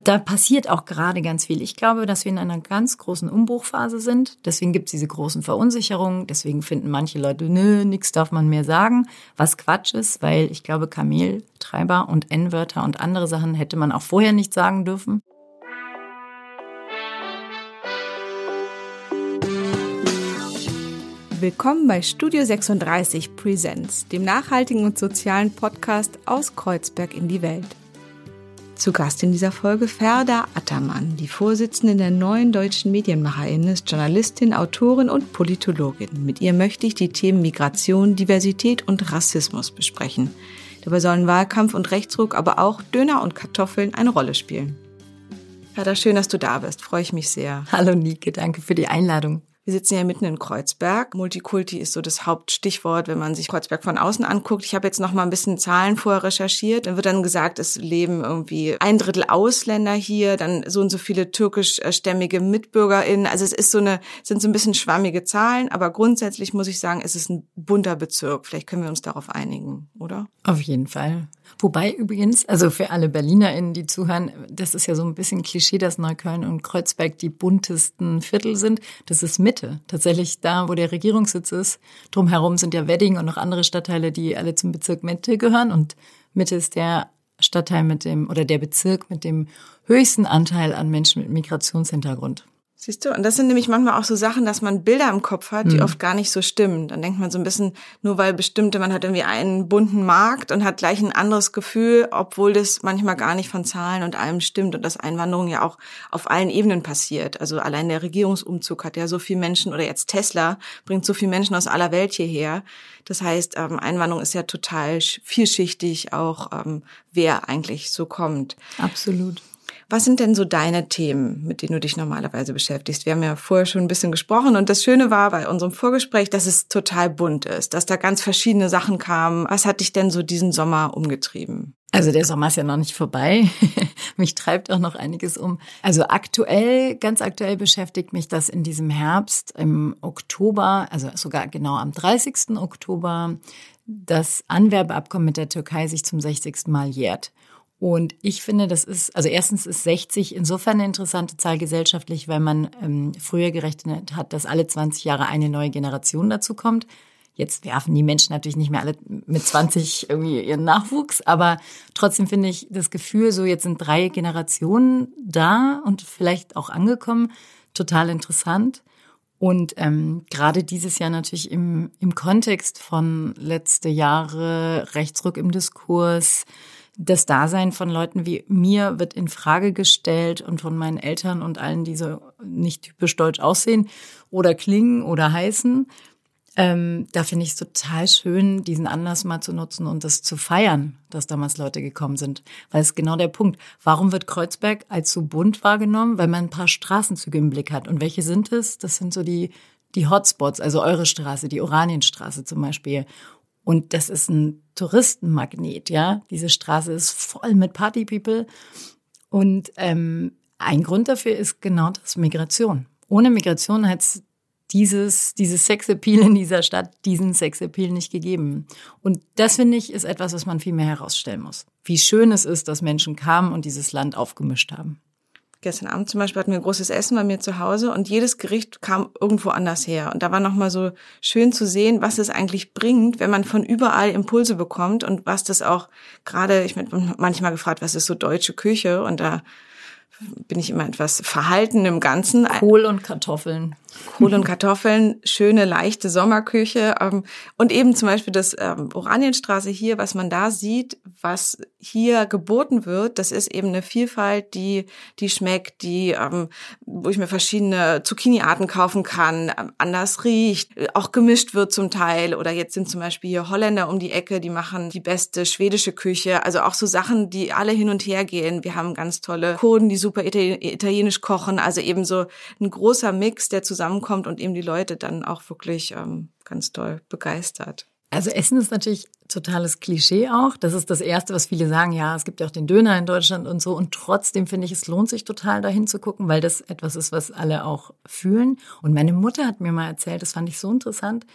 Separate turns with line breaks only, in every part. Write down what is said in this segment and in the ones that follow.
Da passiert auch gerade ganz viel. Ich glaube, dass wir in einer ganz großen Umbruchphase sind. Deswegen gibt es diese großen Verunsicherungen. Deswegen finden manche Leute, nö, nichts darf man mehr sagen. Was Quatsch ist, weil ich glaube, Kameltreiber und N-Wörter und andere Sachen hätte man auch vorher nicht sagen dürfen.
Willkommen bei Studio 36 Presents, dem nachhaltigen und sozialen Podcast aus Kreuzberg in die Welt. Zu Gast in dieser Folge Ferda Attermann, die Vorsitzende der neuen deutschen Medienmacherinnen, ist Journalistin, Autorin und Politologin. Mit ihr möchte ich die Themen Migration, Diversität und Rassismus besprechen. Dabei sollen Wahlkampf und Rechtsruck, aber auch Döner und Kartoffeln eine Rolle spielen. Ferda, schön, dass du da bist. Freue ich mich sehr.
Hallo Nike, danke für die Einladung.
Wir sitzen ja mitten in Kreuzberg. Multikulti ist so das Hauptstichwort, wenn man sich Kreuzberg von außen anguckt. Ich habe jetzt noch mal ein bisschen Zahlen vorher recherchiert. Dann wird dann gesagt, es leben irgendwie ein Drittel Ausländer hier, dann so und so viele türkischstämmige MitbürgerInnen. Also es ist so eine, sind so ein bisschen schwammige Zahlen, aber grundsätzlich muss ich sagen, es ist ein bunter Bezirk. Vielleicht können wir uns darauf einigen, oder?
Auf jeden Fall. Wobei übrigens, also für alle BerlinerInnen, die zuhören, das ist ja so ein bisschen Klischee, dass Neukölln und Kreuzberg die buntesten Viertel sind. Das ist Mitte. Tatsächlich da, wo der Regierungssitz ist. Drumherum sind ja Wedding und noch andere Stadtteile, die alle zum Bezirk Mitte gehören. Und Mitte ist der Stadtteil mit dem, oder der Bezirk mit dem höchsten Anteil an Menschen mit Migrationshintergrund.
Siehst du? Und das sind nämlich manchmal auch so Sachen, dass man Bilder im Kopf hat, die mhm. oft gar nicht so stimmen. Dann denkt man so ein bisschen, nur weil bestimmte, man hat irgendwie einen bunten Markt und hat gleich ein anderes Gefühl, obwohl das manchmal gar nicht von Zahlen und allem stimmt und dass Einwanderung ja auch auf allen Ebenen passiert. Also allein der Regierungsumzug hat ja so viele Menschen oder jetzt Tesla bringt so viele Menschen aus aller Welt hierher. Das heißt, ähm, Einwanderung ist ja total vielschichtig, auch ähm, wer eigentlich so kommt.
Absolut.
Was sind denn so deine Themen, mit denen du dich normalerweise beschäftigst? Wir haben ja vorher schon ein bisschen gesprochen und das Schöne war bei unserem Vorgespräch, dass es total bunt ist, dass da ganz verschiedene Sachen kamen. Was hat dich denn so diesen Sommer umgetrieben?
Also der Sommer ist ja noch nicht vorbei. mich treibt auch noch einiges um. Also aktuell, ganz aktuell beschäftigt mich das in diesem Herbst, im Oktober, also sogar genau am 30. Oktober, das Anwerbeabkommen mit der Türkei sich zum 60. Mal jährt. Und ich finde, das ist, also erstens ist 60 insofern eine interessante Zahl gesellschaftlich, weil man ähm, früher gerechnet hat, dass alle 20 Jahre eine neue Generation dazu kommt. Jetzt werfen die Menschen natürlich nicht mehr alle mit 20 irgendwie ihren Nachwuchs, aber trotzdem finde ich das Gefühl, so jetzt sind drei Generationen da und vielleicht auch angekommen, total interessant. Und ähm, gerade dieses Jahr natürlich im, im Kontext von letzte Jahre Rechtsruck im Diskurs, das Dasein von Leuten wie mir wird in Frage gestellt und von meinen Eltern und allen, die so nicht typisch deutsch aussehen oder klingen oder heißen. Ähm, da finde ich es total schön, diesen Anlass mal zu nutzen und das zu feiern, dass damals Leute gekommen sind. Weil es genau der Punkt. Warum wird Kreuzberg als so bunt wahrgenommen? Weil man ein paar Straßenzüge im Blick hat. Und welche sind es? Das sind so die, die Hotspots, also eure Straße, die Oranienstraße zum Beispiel. Und das ist ein Touristenmagnet, ja. Diese Straße ist voll mit Partypeople. Und ähm, ein Grund dafür ist genau das Migration. Ohne Migration hätte es dieses, dieses Sexappeal in dieser Stadt, diesen Sexappeal nicht gegeben. Und das finde ich ist etwas, was man viel mehr herausstellen muss. Wie schön es ist, dass Menschen kamen und dieses Land aufgemischt haben.
Gestern Abend zum Beispiel hatten wir ein großes Essen bei mir zu Hause und jedes Gericht kam irgendwo anders her. Und da war nochmal so schön zu sehen, was es eigentlich bringt, wenn man von überall Impulse bekommt und was das auch gerade, ich bin manchmal gefragt, was ist so deutsche Küche? Und da bin ich immer etwas verhalten im Ganzen.
Kohl und Kartoffeln.
Kohl und Kartoffeln, schöne, leichte Sommerküche. Ähm, und eben zum Beispiel das ähm, Oranienstraße hier, was man da sieht, was hier geboten wird, das ist eben eine Vielfalt, die, die schmeckt, die, ähm, wo ich mir verschiedene Zucchini-Arten kaufen kann, anders riecht, auch gemischt wird zum Teil. Oder jetzt sind zum Beispiel hier Holländer um die Ecke, die machen die beste schwedische Küche. Also auch so Sachen, die alle hin und her gehen. Wir haben ganz tolle Kurden, die super italienisch kochen. Also eben so ein großer Mix, der zusammen zusammenkommt und eben die Leute dann auch wirklich ähm, ganz toll begeistert.
Also Essen ist natürlich totales Klischee auch. Das ist das Erste, was viele sagen, ja, es gibt ja auch den Döner in Deutschland und so. Und trotzdem finde ich, es lohnt sich total, dahin zu gucken, weil das etwas ist, was alle auch fühlen. Und meine Mutter hat mir mal erzählt, das fand ich so interessant,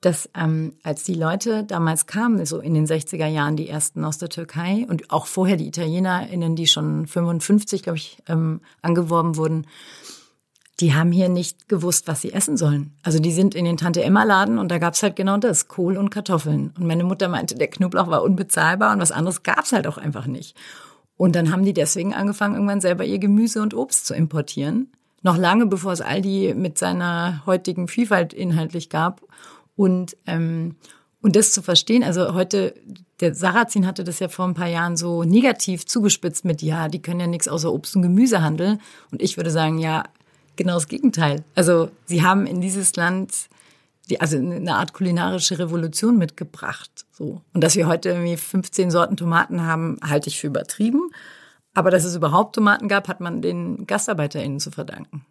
dass ähm, als die Leute damals kamen, so in den 60er Jahren die ersten aus der Türkei und auch vorher die ItalienerInnen, die schon 55, glaube ich, ähm, angeworben wurden, die haben hier nicht gewusst, was sie essen sollen. Also die sind in den Tante-Emma-Laden und da gab's halt genau das, Kohl und Kartoffeln. Und meine Mutter meinte, der Knoblauch war unbezahlbar und was anderes gab's halt auch einfach nicht. Und dann haben die deswegen angefangen, irgendwann selber ihr Gemüse und Obst zu importieren. Noch lange bevor es Aldi mit seiner heutigen Vielfalt inhaltlich gab. Und, ähm, und das zu verstehen, also heute, der Sarrazin hatte das ja vor ein paar Jahren so negativ zugespitzt mit, ja, die können ja nichts außer Obst und Gemüse handeln. Und ich würde sagen, ja, genau das Gegenteil. Also sie haben in dieses Land die, also eine Art kulinarische Revolution mitgebracht. So. Und dass wir heute irgendwie 15 Sorten Tomaten haben, halte ich für übertrieben. Aber dass es überhaupt Tomaten gab, hat man den GastarbeiterInnen zu verdanken.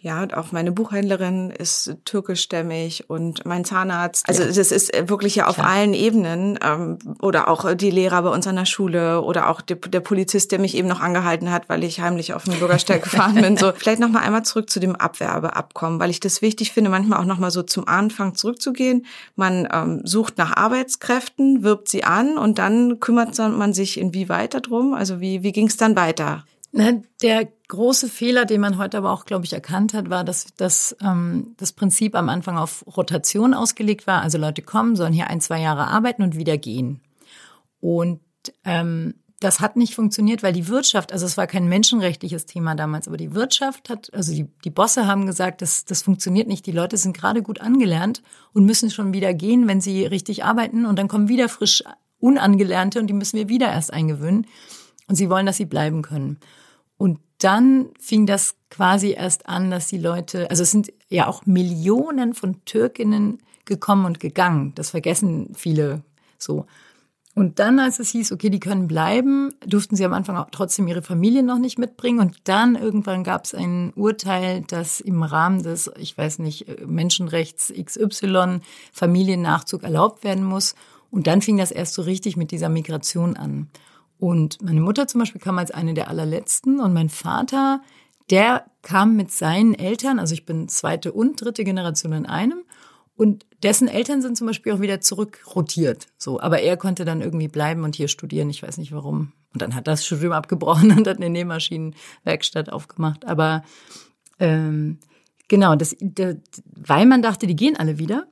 Ja, und auch meine Buchhändlerin ist türkischstämmig und mein Zahnarzt. Also das ist wirklich ja auf Klar. allen Ebenen. Ähm, oder auch die Lehrer bei uns an der Schule oder auch der, der Polizist, der mich eben noch angehalten hat, weil ich heimlich auf den Bürgersteig gefahren bin. So, vielleicht noch mal einmal zurück zu dem Abwerbeabkommen, weil ich das wichtig finde, manchmal auch noch mal so zum Anfang zurückzugehen. Man ähm, sucht nach Arbeitskräften, wirbt sie an und dann kümmert man sich inwieweit darum. Also wie, wie ging es dann weiter?
Ne, der große Fehler, den man heute aber auch, glaube ich, erkannt hat, war, dass, dass ähm, das Prinzip am Anfang auf Rotation ausgelegt war. Also Leute kommen, sollen hier ein, zwei Jahre arbeiten und wieder gehen. Und ähm, das hat nicht funktioniert, weil die Wirtschaft, also es war kein menschenrechtliches Thema damals, aber die Wirtschaft hat, also die, die Bosse haben gesagt, das, das funktioniert nicht. Die Leute sind gerade gut angelernt und müssen schon wieder gehen, wenn sie richtig arbeiten. Und dann kommen wieder frisch Unangelernte und die müssen wir wieder erst eingewöhnen. Und sie wollen, dass sie bleiben können. Und dann fing das quasi erst an, dass die Leute, also es sind ja auch Millionen von Türkinnen gekommen und gegangen. Das vergessen viele so. Und dann, als es hieß, okay, die können bleiben, durften sie am Anfang auch trotzdem ihre Familie noch nicht mitbringen. Und dann irgendwann gab es ein Urteil, dass im Rahmen des, ich weiß nicht, Menschenrechts XY Familiennachzug erlaubt werden muss. Und dann fing das erst so richtig mit dieser Migration an. Und meine Mutter zum Beispiel kam als eine der allerletzten und mein Vater, der kam mit seinen Eltern, also ich bin zweite und dritte Generation in einem und dessen Eltern sind zum Beispiel auch wieder zurückrotiert. So, aber er konnte dann irgendwie bleiben und hier studieren. Ich weiß nicht warum. Und dann hat das Studium abgebrochen und hat eine Nähmaschinenwerkstatt aufgemacht. Aber ähm, genau, das, das, weil man dachte, die gehen alle wieder,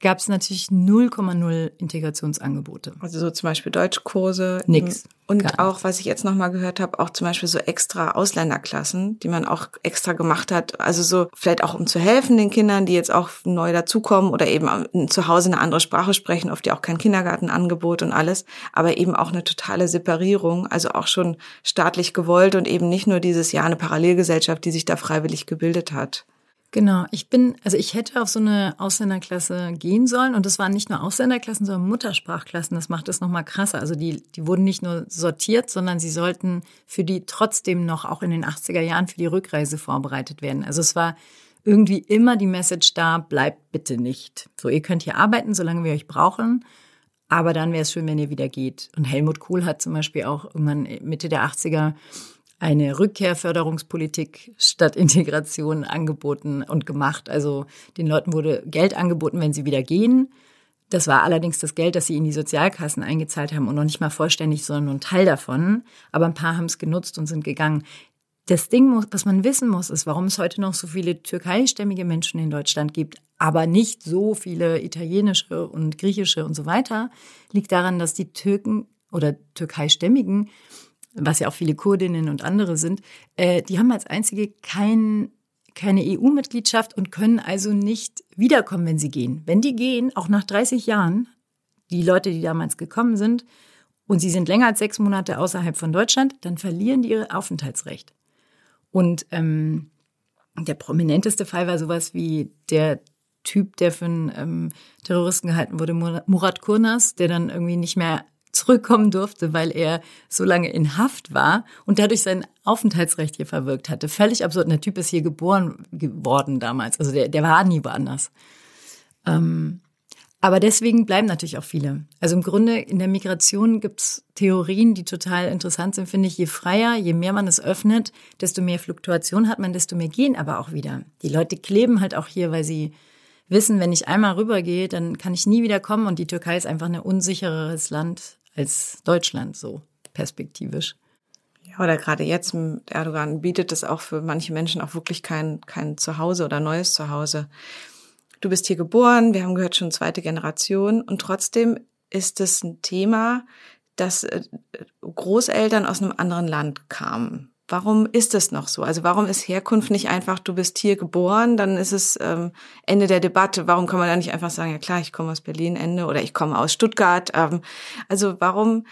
gab es natürlich 0,0 Integrationsangebote.
Also so zum Beispiel Deutschkurse.
Nix.
Und auch, was ich jetzt nochmal gehört habe, auch zum Beispiel so extra Ausländerklassen, die man auch extra gemacht hat. Also so vielleicht auch um zu helfen den Kindern, die jetzt auch neu dazukommen oder eben zu Hause eine andere Sprache sprechen, oft ja auch kein Kindergartenangebot und alles, aber eben auch eine totale Separierung, also auch schon staatlich gewollt und eben nicht nur dieses Jahr eine Parallelgesellschaft, die sich da freiwillig gebildet hat.
Genau, ich bin, also ich hätte auf so eine Ausländerklasse gehen sollen und das waren nicht nur Ausländerklassen, sondern Muttersprachklassen. Das macht es nochmal krasser. Also die, die wurden nicht nur sortiert, sondern sie sollten für die trotzdem noch auch in den 80er Jahren für die Rückreise vorbereitet werden. Also es war irgendwie immer die Message da, bleibt bitte nicht. So, ihr könnt hier arbeiten, solange wir euch brauchen. Aber dann wäre es schön, wenn ihr wieder geht. Und Helmut Kohl hat zum Beispiel auch irgendwann Mitte der 80er eine Rückkehrförderungspolitik statt Integration angeboten und gemacht. Also den Leuten wurde Geld angeboten, wenn sie wieder gehen. Das war allerdings das Geld, das sie in die Sozialkassen eingezahlt haben und noch nicht mal vollständig, sondern nur ein Teil davon. Aber ein paar haben es genutzt und sind gegangen. Das Ding, was man wissen muss, ist, warum es heute noch so viele türkeistämmige Menschen in Deutschland gibt, aber nicht so viele italienische und griechische und so weiter, liegt daran, dass die Türken oder türkeistämmigen was ja auch viele Kurdinnen und andere sind, äh, die haben als einzige kein, keine EU-Mitgliedschaft und können also nicht wiederkommen, wenn sie gehen. Wenn die gehen, auch nach 30 Jahren, die Leute, die damals gekommen sind, und sie sind länger als sechs Monate außerhalb von Deutschland, dann verlieren die ihr Aufenthaltsrecht. Und ähm, der prominenteste Fall war sowas wie der Typ, der für einen ähm, Terroristen gehalten wurde, Murat Kurnas, der dann irgendwie nicht mehr zurückkommen durfte, weil er so lange in Haft war und dadurch sein Aufenthaltsrecht hier verwirkt hatte. Völlig absurd. Und der Typ ist hier geboren geworden damals. Also der, der war nie woanders. Ähm, aber deswegen bleiben natürlich auch viele. Also im Grunde in der Migration gibt's Theorien, die total interessant sind, finde ich. Je freier, je mehr man es öffnet, desto mehr Fluktuation hat man, desto mehr gehen aber auch wieder. Die Leute kleben halt auch hier, weil sie wissen, wenn ich einmal rübergehe, dann kann ich nie wieder kommen und die Türkei ist einfach ein unsichereres Land als Deutschland, so perspektivisch.
Ja, oder gerade jetzt, Erdogan bietet es auch für manche Menschen auch wirklich kein, kein Zuhause oder neues Zuhause. Du bist hier geboren, wir haben gehört schon zweite Generation und trotzdem ist es ein Thema, dass äh, Großeltern aus einem anderen Land kamen. Warum ist es noch so? Also warum ist Herkunft nicht einfach, du bist hier geboren, dann ist es ähm, Ende der Debatte. Warum kann man da nicht einfach sagen, ja klar, ich komme aus Berlin, Ende, oder ich komme aus Stuttgart. Ähm, also warum,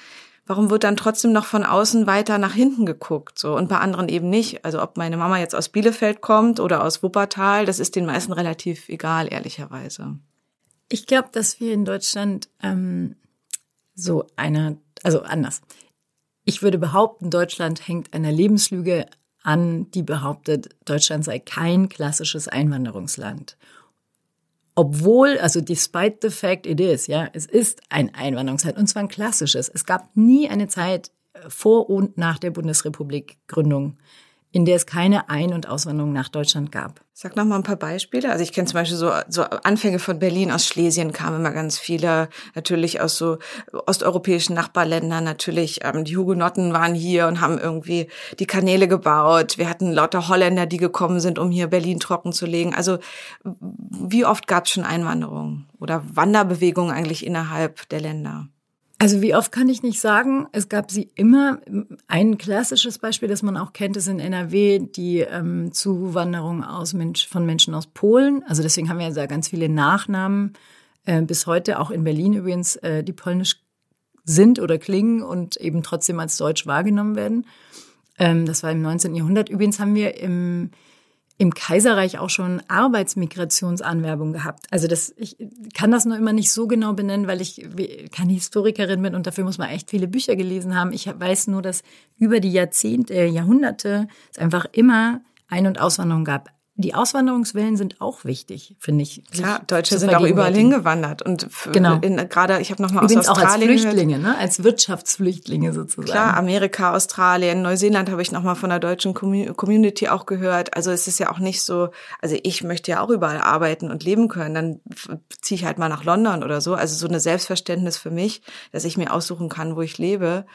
warum wird dann trotzdem noch von außen weiter nach hinten geguckt? So und bei anderen eben nicht. Also ob meine Mama jetzt aus Bielefeld kommt oder aus Wuppertal, das ist den meisten relativ egal, ehrlicherweise.
Ich glaube, dass wir in Deutschland ähm, so eine, also anders. Ich würde behaupten, Deutschland hängt einer Lebenslüge an, die behauptet, Deutschland sei kein klassisches Einwanderungsland. Obwohl, also despite the fact it is, ja, es ist ein Einwanderungsland und zwar ein klassisches. Es gab nie eine Zeit vor und nach der Bundesrepublik-Gründung, in der es keine Ein- und Auswanderung nach Deutschland gab.
Sag noch mal ein paar Beispiele. Also ich kenne zum Beispiel so, so Anfänge von Berlin aus Schlesien kamen immer ganz viele, natürlich aus so osteuropäischen Nachbarländern. Natürlich, ähm, die Hugenotten waren hier und haben irgendwie die Kanäle gebaut. Wir hatten lauter Holländer, die gekommen sind, um hier Berlin trocken zu legen. Also wie oft gab es schon Einwanderung oder Wanderbewegungen eigentlich innerhalb der Länder?
Also wie oft kann ich nicht sagen, es gab sie immer. Ein klassisches Beispiel, das man auch kennt, ist in NRW die ähm, Zuwanderung aus Mensch, von Menschen aus Polen. Also deswegen haben wir ja da ganz viele Nachnamen äh, bis heute, auch in Berlin übrigens, äh, die polnisch sind oder klingen und eben trotzdem als deutsch wahrgenommen werden. Ähm, das war im 19. Jahrhundert. Übrigens haben wir im im Kaiserreich auch schon Arbeitsmigrationsanwerbung gehabt. Also das, ich kann das nur immer nicht so genau benennen, weil ich keine Historikerin bin und dafür muss man echt viele Bücher gelesen haben. Ich weiß nur, dass über die Jahrzehnte, Jahrhunderte es einfach immer Ein- und Auswanderung gab die Auswanderungswellen sind auch wichtig, finde ich.
Klar, Deutsche sind auch überall hingewandert und
genau.
gerade ich habe noch mal aus
Übrigens
Australien
auch als Flüchtlinge, ne? als Wirtschaftsflüchtlinge sozusagen.
Klar, Amerika, Australien, Neuseeland habe ich noch mal von der deutschen Community auch gehört. Also es ist ja auch nicht so, also ich möchte ja auch überall arbeiten und leben können, dann ziehe ich halt mal nach London oder so. Also so eine Selbstverständnis für mich, dass ich mir aussuchen kann, wo ich lebe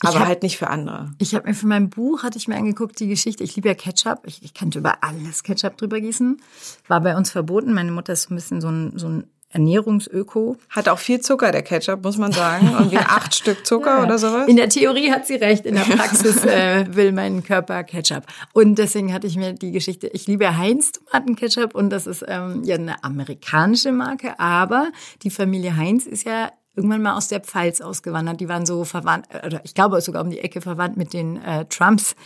aber hab, halt nicht für andere.
Ich habe mir für mein Buch, hatte ich mir angeguckt, die Geschichte, ich liebe ja Ketchup, ich, ich könnte über alles Ketchup drüber gießen. War bei uns verboten, meine Mutter ist so ein bisschen so ein, so ein Ernährungsöko.
Hat auch viel Zucker, der Ketchup, muss man sagen. Irgendwie acht Stück Zucker ja. oder sowas.
In der Theorie hat sie recht, in der Praxis äh, will mein Körper Ketchup. Und deswegen hatte ich mir die Geschichte, ich liebe Heinz Tomatenketchup und das ist ähm, ja eine amerikanische Marke, aber die Familie Heinz ist ja irgendwann mal aus der Pfalz ausgewandert. Die waren so verwandt, oder ich glaube sogar um die Ecke verwandt mit den äh, Trumps,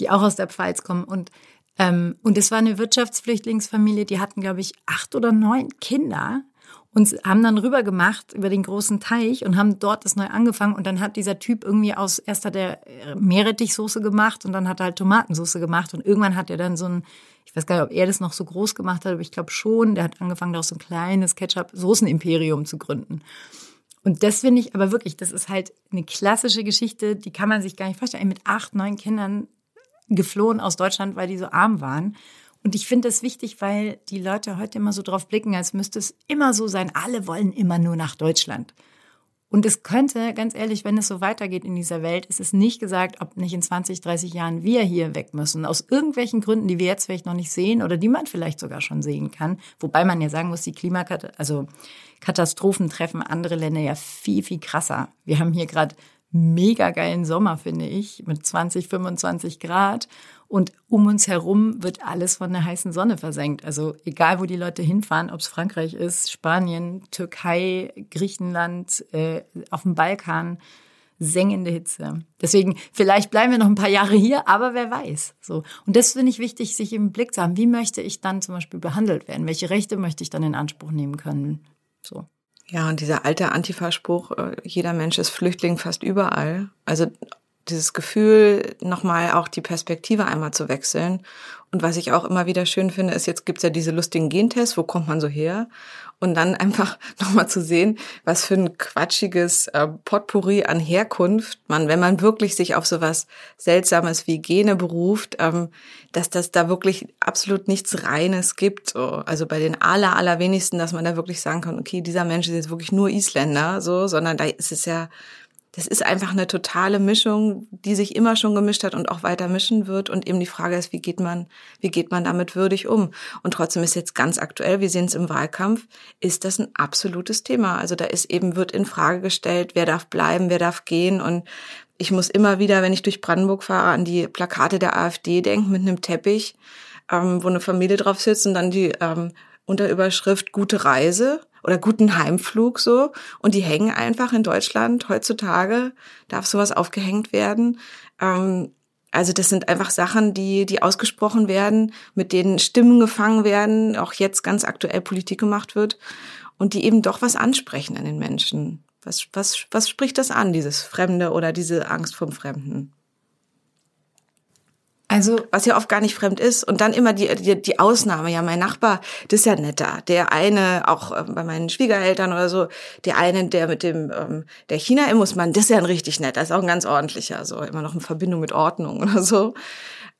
die auch aus der Pfalz kommen. Und ähm, und es war eine Wirtschaftsflüchtlingsfamilie, die hatten, glaube ich, acht oder neun Kinder und haben dann rüber gemacht über den großen Teich und haben dort das neu angefangen. Und dann hat dieser Typ irgendwie aus erst hat er äh, Meerrettichsoße gemacht und dann hat er halt Tomatensoße gemacht. Und irgendwann hat er dann so ein, ich weiß gar nicht, ob er das noch so groß gemacht hat, aber ich glaube schon, der hat angefangen, da auch so ein kleines Ketchup-Soßen-Imperium zu gründen. Und das finde ich aber wirklich, das ist halt eine klassische Geschichte, die kann man sich gar nicht vorstellen. Mit acht, neun Kindern geflohen aus Deutschland, weil die so arm waren. Und ich finde das wichtig, weil die Leute heute immer so drauf blicken, als müsste es immer so sein, alle wollen immer nur nach Deutschland. Und es könnte, ganz ehrlich, wenn es so weitergeht in dieser Welt, ist es nicht gesagt, ob nicht in 20, 30 Jahren wir hier weg müssen. Aus irgendwelchen Gründen, die wir jetzt vielleicht noch nicht sehen oder die man vielleicht sogar schon sehen kann. Wobei man ja sagen muss, die Klimakatastrophe, also Katastrophen treffen andere Länder ja viel, viel krasser. Wir haben hier gerade mega geilen Sommer, finde ich, mit 20, 25 Grad. Und um uns herum wird alles von der heißen Sonne versenkt. Also egal, wo die Leute hinfahren, ob es Frankreich ist, Spanien, Türkei, Griechenland, äh, auf dem Balkan, sengende Hitze. Deswegen, vielleicht bleiben wir noch ein paar Jahre hier, aber wer weiß. So. Und das finde ich wichtig, sich im Blick zu haben. Wie möchte ich dann zum Beispiel behandelt werden? Welche Rechte möchte ich dann in Anspruch nehmen können? So.
Ja, und dieser alte Antifa-Spruch, äh, jeder Mensch ist Flüchtling fast überall. Also dieses Gefühl, nochmal auch die Perspektive einmal zu wechseln. Und was ich auch immer wieder schön finde, ist, jetzt gibt's ja diese lustigen Gentests, wo kommt man so her? und dann einfach nochmal zu sehen, was für ein quatschiges äh, Potpourri an Herkunft man, wenn man wirklich sich auf sowas Seltsames wie Gene beruft, ähm, dass das da wirklich absolut nichts Reines gibt. So. Also bei den aller, allerwenigsten, dass man da wirklich sagen kann, okay, dieser Mensch ist jetzt wirklich nur Isländer, so, sondern da ist es ja das ist einfach eine totale Mischung, die sich immer schon gemischt hat und auch weiter mischen wird. Und eben die Frage ist, wie geht man, wie geht man damit würdig um? Und trotzdem ist jetzt ganz aktuell, wir sehen es im Wahlkampf, ist das ein absolutes Thema. Also da ist eben, wird in Frage gestellt, wer darf bleiben, wer darf gehen. Und ich muss immer wieder, wenn ich durch Brandenburg fahre, an die Plakate der AfD denken mit einem Teppich, ähm, wo eine Familie drauf sitzt und dann die ähm, Unterüberschrift Gute Reise oder guten Heimflug so. Und die hängen einfach in Deutschland heutzutage, darf sowas aufgehängt werden. Ähm, also das sind einfach Sachen, die, die ausgesprochen werden, mit denen Stimmen gefangen werden, auch jetzt ganz aktuell Politik gemacht wird und die eben doch was ansprechen an den Menschen. Was, was, was spricht das an, dieses Fremde oder diese Angst vom Fremden? Also, was ja oft gar nicht fremd ist. Und dann immer die, die, die Ausnahme. Ja, mein Nachbar, das ist ja netter. Der eine, auch äh, bei meinen Schwiegereltern oder so, der eine, der mit dem, ähm, der China-Immusmann, das ist ja ein richtig netter. Das ist auch ein ganz ordentlicher. So, immer noch in Verbindung mit Ordnung oder so.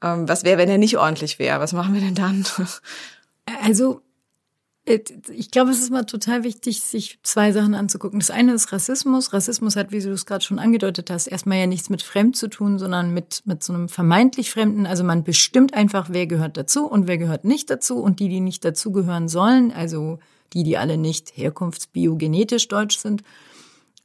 Ähm, was wäre, wenn er nicht ordentlich wäre? Was machen wir denn dann?
Also, ich glaube, es ist mal total wichtig, sich zwei Sachen anzugucken. Das eine ist Rassismus. Rassismus hat, wie du es gerade schon angedeutet hast, erstmal ja nichts mit Fremd zu tun, sondern mit, mit so einem vermeintlich Fremden. Also man bestimmt einfach, wer gehört dazu und wer gehört nicht dazu. Und die, die nicht dazugehören sollen, also die, die alle nicht herkunftsbiogenetisch deutsch sind,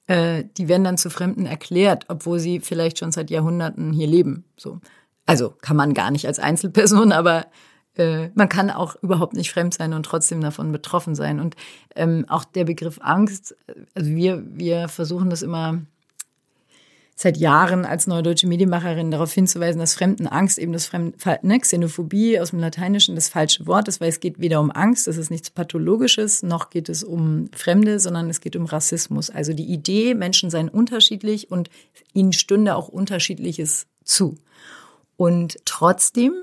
äh, die werden dann zu Fremden erklärt, obwohl sie vielleicht schon seit Jahrhunderten hier leben. So. Also kann man gar nicht als Einzelperson, aber äh, man kann auch überhaupt nicht fremd sein und trotzdem davon betroffen sein. Und ähm, auch der Begriff Angst, also wir, wir versuchen das immer seit Jahren als neue deutsche Medienmacherin darauf hinzuweisen, dass Fremdenangst eben das Fremd, ne, Xenophobie aus dem Lateinischen das falsche Wort ist, weil es geht weder um Angst, das ist nichts Pathologisches, noch geht es um Fremde, sondern es geht um Rassismus. Also die Idee, Menschen seien unterschiedlich und ihnen stünde auch Unterschiedliches zu. Und trotzdem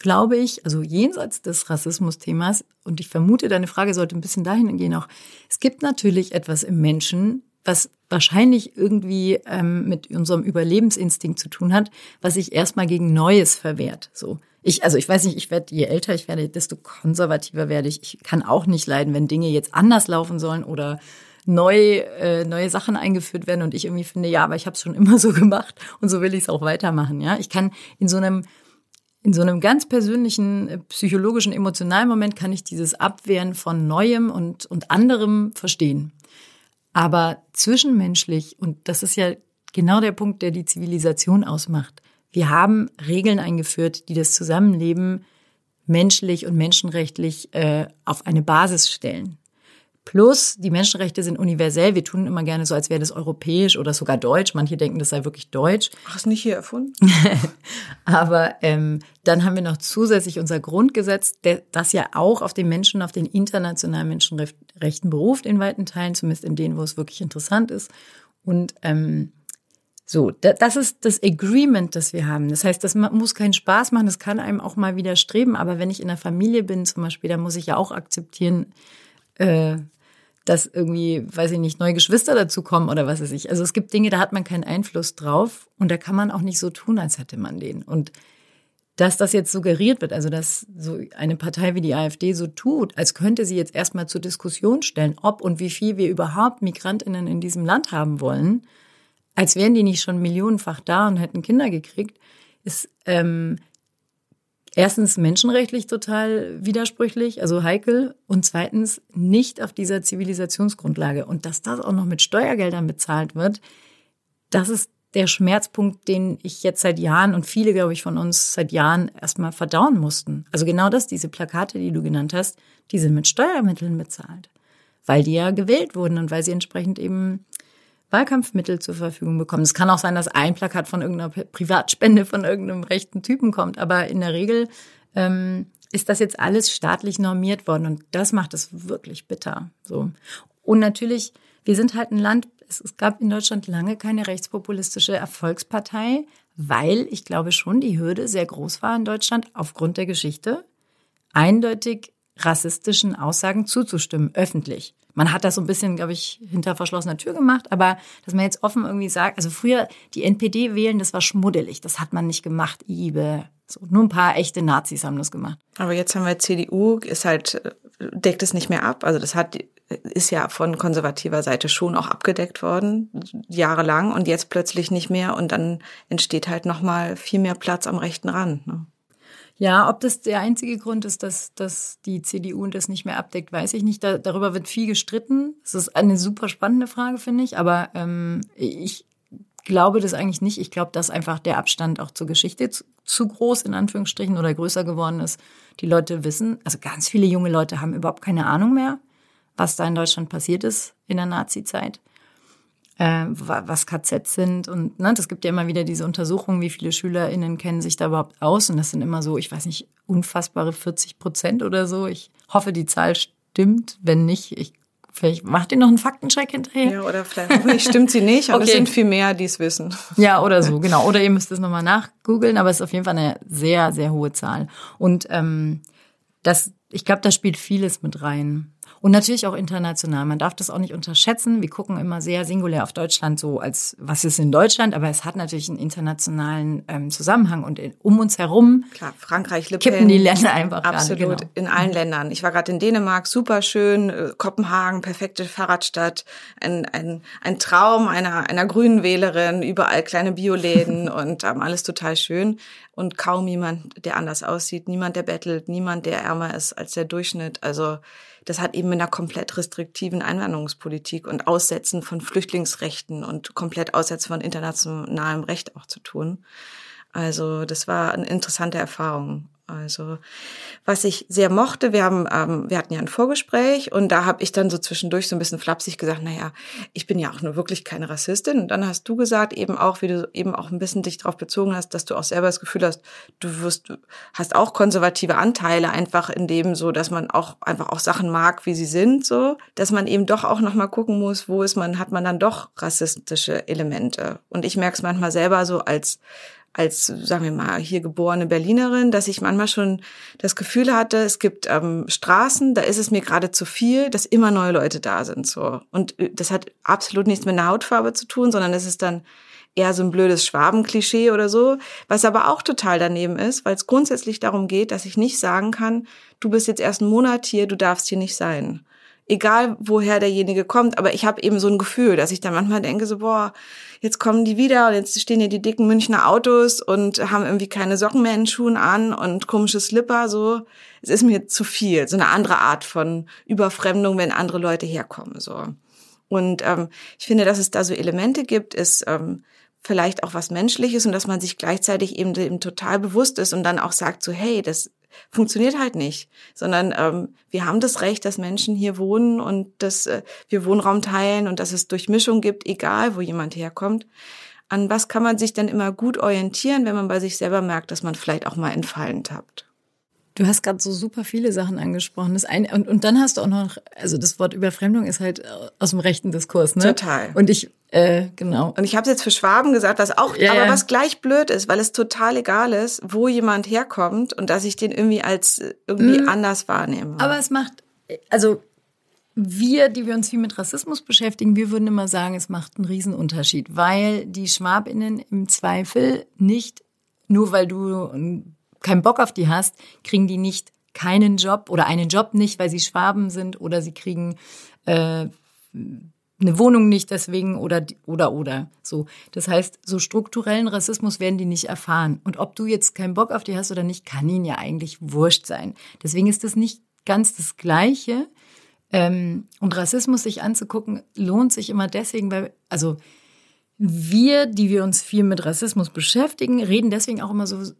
glaube ich, also jenseits des Rassismus-Themas, und ich vermute, deine Frage sollte ein bisschen dahin gehen auch, es gibt natürlich etwas im Menschen, was wahrscheinlich irgendwie ähm, mit unserem Überlebensinstinkt zu tun hat, was sich erstmal gegen Neues verwehrt. So. Ich, also ich weiß nicht, ich werde, je älter ich werde, desto konservativer werde ich. Ich kann auch nicht leiden, wenn Dinge jetzt anders laufen sollen oder neu, äh, neue Sachen eingeführt werden und ich irgendwie finde, ja, aber ich habe es schon immer so gemacht und so will ich es auch weitermachen. Ja, ich kann in so einem in so einem ganz persönlichen, äh, psychologischen, emotionalen Moment kann ich dieses Abwehren von Neuem und, und anderem verstehen. Aber zwischenmenschlich, und das ist ja genau der Punkt, der die Zivilisation ausmacht, wir haben Regeln eingeführt, die das Zusammenleben menschlich und menschenrechtlich äh, auf eine Basis stellen. Plus, die Menschenrechte sind universell. Wir tun immer gerne so, als wäre das europäisch oder sogar deutsch. Manche denken, das sei wirklich deutsch.
Ach, ist nicht hier erfunden?
Aber ähm, dann haben wir noch zusätzlich unser Grundgesetz, der, das ja auch auf den Menschen, auf den internationalen Menschenrechten beruft, in weiten Teilen, zumindest in denen, wo es wirklich interessant ist. Und ähm, so, das ist das Agreement, das wir haben. Das heißt, das muss keinen Spaß machen, das kann einem auch mal widerstreben. Aber wenn ich in der Familie bin zum Beispiel, dann muss ich ja auch akzeptieren, äh, dass irgendwie, weiß ich nicht, neue Geschwister dazukommen oder was weiß ich. Also es gibt Dinge, da hat man keinen Einfluss drauf und da kann man auch nicht so tun, als hätte man den. Und dass das jetzt suggeriert wird, also dass so eine Partei wie die AfD so tut, als könnte sie jetzt erstmal zur Diskussion stellen, ob und wie viel wir überhaupt Migrantinnen in diesem Land haben wollen, als wären die nicht schon millionenfach da und hätten Kinder gekriegt, ist ähm, erstens menschenrechtlich total widersprüchlich, also heikel, und zweitens nicht auf dieser Zivilisationsgrundlage. Und dass das auch noch mit Steuergeldern bezahlt wird, das ist der Schmerzpunkt, den ich jetzt seit Jahren und viele, glaube ich, von uns seit Jahren erstmal verdauen mussten. Also genau das, diese Plakate, die du genannt hast, die sind mit Steuermitteln bezahlt, weil die ja gewählt wurden und weil sie entsprechend eben Wahlkampfmittel zur Verfügung bekommen. Es kann auch sein, dass ein Plakat von irgendeiner Privatspende von irgendeinem rechten Typen kommt, aber in der Regel ähm, ist das jetzt alles staatlich normiert worden und das macht es wirklich bitter. So und natürlich, wir sind halt ein Land. Es, es gab in Deutschland lange keine rechtspopulistische Erfolgspartei, weil ich glaube schon die Hürde sehr groß war in Deutschland aufgrund der Geschichte eindeutig rassistischen Aussagen zuzustimmen, öffentlich. Man hat das so ein bisschen, glaube ich, hinter verschlossener Tür gemacht, aber dass man jetzt offen irgendwie sagt, also früher die NPD wählen, das war schmuddelig, das hat man nicht gemacht, Ibe. So, nur ein paar echte Nazis haben das gemacht.
Aber jetzt haben wir CDU, ist halt, deckt es nicht mehr ab. Also das hat, ist ja von konservativer Seite schon auch abgedeckt worden, jahrelang und jetzt plötzlich nicht mehr und dann entsteht halt nochmal viel mehr Platz am rechten Rand. Ne?
Ja, ob das der einzige Grund ist, dass, dass die CDU das nicht mehr abdeckt, weiß ich nicht. Da, darüber wird viel gestritten. Das ist eine super spannende Frage, finde ich. Aber ähm, ich glaube das eigentlich nicht. Ich glaube, dass einfach der Abstand auch zur Geschichte zu, zu groß, in Anführungsstrichen, oder größer geworden ist. Die Leute wissen, also ganz viele junge Leute haben überhaupt keine Ahnung mehr, was da in Deutschland passiert ist in der Nazi-Zeit äh, was KZ sind. Und ne, das gibt ja immer wieder diese Untersuchungen, wie viele SchülerInnen kennen sich da überhaupt aus. Und das sind immer so, ich weiß nicht, unfassbare 40 Prozent oder so. Ich hoffe, die Zahl stimmt. Wenn nicht, ich Vielleicht macht ihr noch einen Faktencheck hinterher.
Ja, oder vielleicht hoffentlich stimmt sie nicht, aber okay. es sind viel mehr, die es wissen.
Ja, oder so, genau. Oder ihr müsst es nochmal nachgoogeln, aber es ist auf jeden Fall eine sehr, sehr hohe Zahl. Und ähm, das, ich glaube, da spielt vieles mit rein. Und natürlich auch international. Man darf das auch nicht unterschätzen. Wir gucken immer sehr singulär auf Deutschland so als, was ist in Deutschland? Aber es hat natürlich einen internationalen ähm, Zusammenhang und in, um uns herum
Klar, Frankreich, Le
Pen, kippen die Länder einfach
Absolut, gerade, genau. in allen Ländern. Ich war gerade in Dänemark, super schön, äh, Kopenhagen, perfekte Fahrradstadt, ein, ein, ein Traum einer, einer grünen Wählerin, überall kleine Bioläden und ähm, alles total schön und kaum jemand, der anders aussieht, niemand, der bettelt, niemand, der ärmer ist als der Durchschnitt. Also das hat eben mit einer komplett restriktiven Einwanderungspolitik und Aussetzen von Flüchtlingsrechten und komplett Aussetzen von internationalem Recht auch zu tun. Also das war eine interessante Erfahrung. Also was ich sehr mochte, wir haben, ähm, wir hatten ja ein Vorgespräch und da habe ich dann so zwischendurch so ein bisschen flapsig gesagt, naja, ich bin ja auch nur wirklich keine Rassistin. Und dann hast du gesagt, eben auch, wie du eben auch ein bisschen dich darauf bezogen hast, dass du auch selber das Gefühl hast, du wirst, hast auch konservative Anteile einfach in dem so, dass man auch einfach auch Sachen mag, wie sie sind, so, dass man eben doch auch nochmal gucken muss, wo ist man, hat man dann doch rassistische Elemente. Und ich merke es manchmal selber so als als, sagen wir mal, hier geborene Berlinerin, dass ich manchmal schon das Gefühl hatte, es gibt ähm, Straßen, da ist es mir gerade zu viel, dass immer neue Leute da sind. so. Und äh, das hat absolut nichts mit einer Hautfarbe zu tun, sondern es ist dann eher so ein blödes Schwabenklischee oder so, was aber auch total daneben ist, weil es grundsätzlich darum geht, dass ich nicht sagen kann, du bist jetzt erst einen Monat hier, du darfst hier nicht sein. Egal, woher derjenige kommt, aber ich habe eben so ein Gefühl, dass ich dann manchmal denke, so, boah, jetzt kommen die wieder und jetzt stehen hier die dicken Münchner Autos und haben irgendwie keine Socken mehr in Schuhen an und komische Slipper, so. Es ist mir zu viel, so eine andere Art von Überfremdung, wenn andere Leute herkommen, so. Und ähm, ich finde, dass es da so Elemente gibt, ist ähm, vielleicht auch was Menschliches und dass man sich gleichzeitig eben, eben total bewusst ist und dann auch sagt so, hey, das funktioniert halt nicht, sondern ähm, wir haben das Recht, dass Menschen hier wohnen und dass äh, wir Wohnraum teilen und dass es Durchmischung gibt, egal wo jemand herkommt. An was kann man sich denn immer gut orientieren, wenn man bei sich selber merkt, dass man vielleicht auch mal entfallen tappt?
Du hast gerade so super viele Sachen angesprochen. Das eine, und, und dann hast du auch noch, also das Wort Überfremdung ist halt aus dem rechten Diskurs, ne?
Total.
Und ich, äh, genau.
Und ich habe jetzt für Schwaben gesagt, was auch, ja, aber ja. was gleich blöd ist, weil es total egal ist, wo jemand herkommt und dass ich den irgendwie als irgendwie mhm. anders wahrnehme.
Aber es macht, also wir, die wir uns viel mit Rassismus beschäftigen, wir würden immer sagen, es macht einen Riesenunterschied, weil die Schwabinnen im Zweifel nicht, nur weil du keinen Bock auf die hast, kriegen die nicht keinen Job oder einen Job nicht, weil sie Schwaben sind oder sie kriegen äh, eine Wohnung nicht deswegen oder oder oder so. Das heißt, so strukturellen Rassismus werden die nicht erfahren. Und ob du jetzt keinen Bock auf die hast oder nicht, kann ihnen ja eigentlich wurscht sein. Deswegen ist das nicht ganz das Gleiche. Ähm, und Rassismus sich anzugucken, lohnt sich immer deswegen, weil, also wir, die wir uns viel mit Rassismus beschäftigen, reden deswegen auch immer so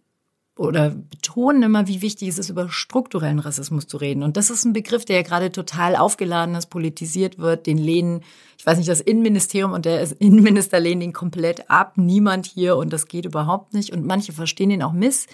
oder betonen immer, wie wichtig es ist, über strukturellen Rassismus zu reden. Und das ist ein Begriff, der ja gerade total aufgeladen ist, politisiert wird. Den lehnen, ich weiß nicht, das Innenministerium und der Innenminister lehnen den komplett ab. Niemand hier und das geht überhaupt nicht. Und manche verstehen den auch miss,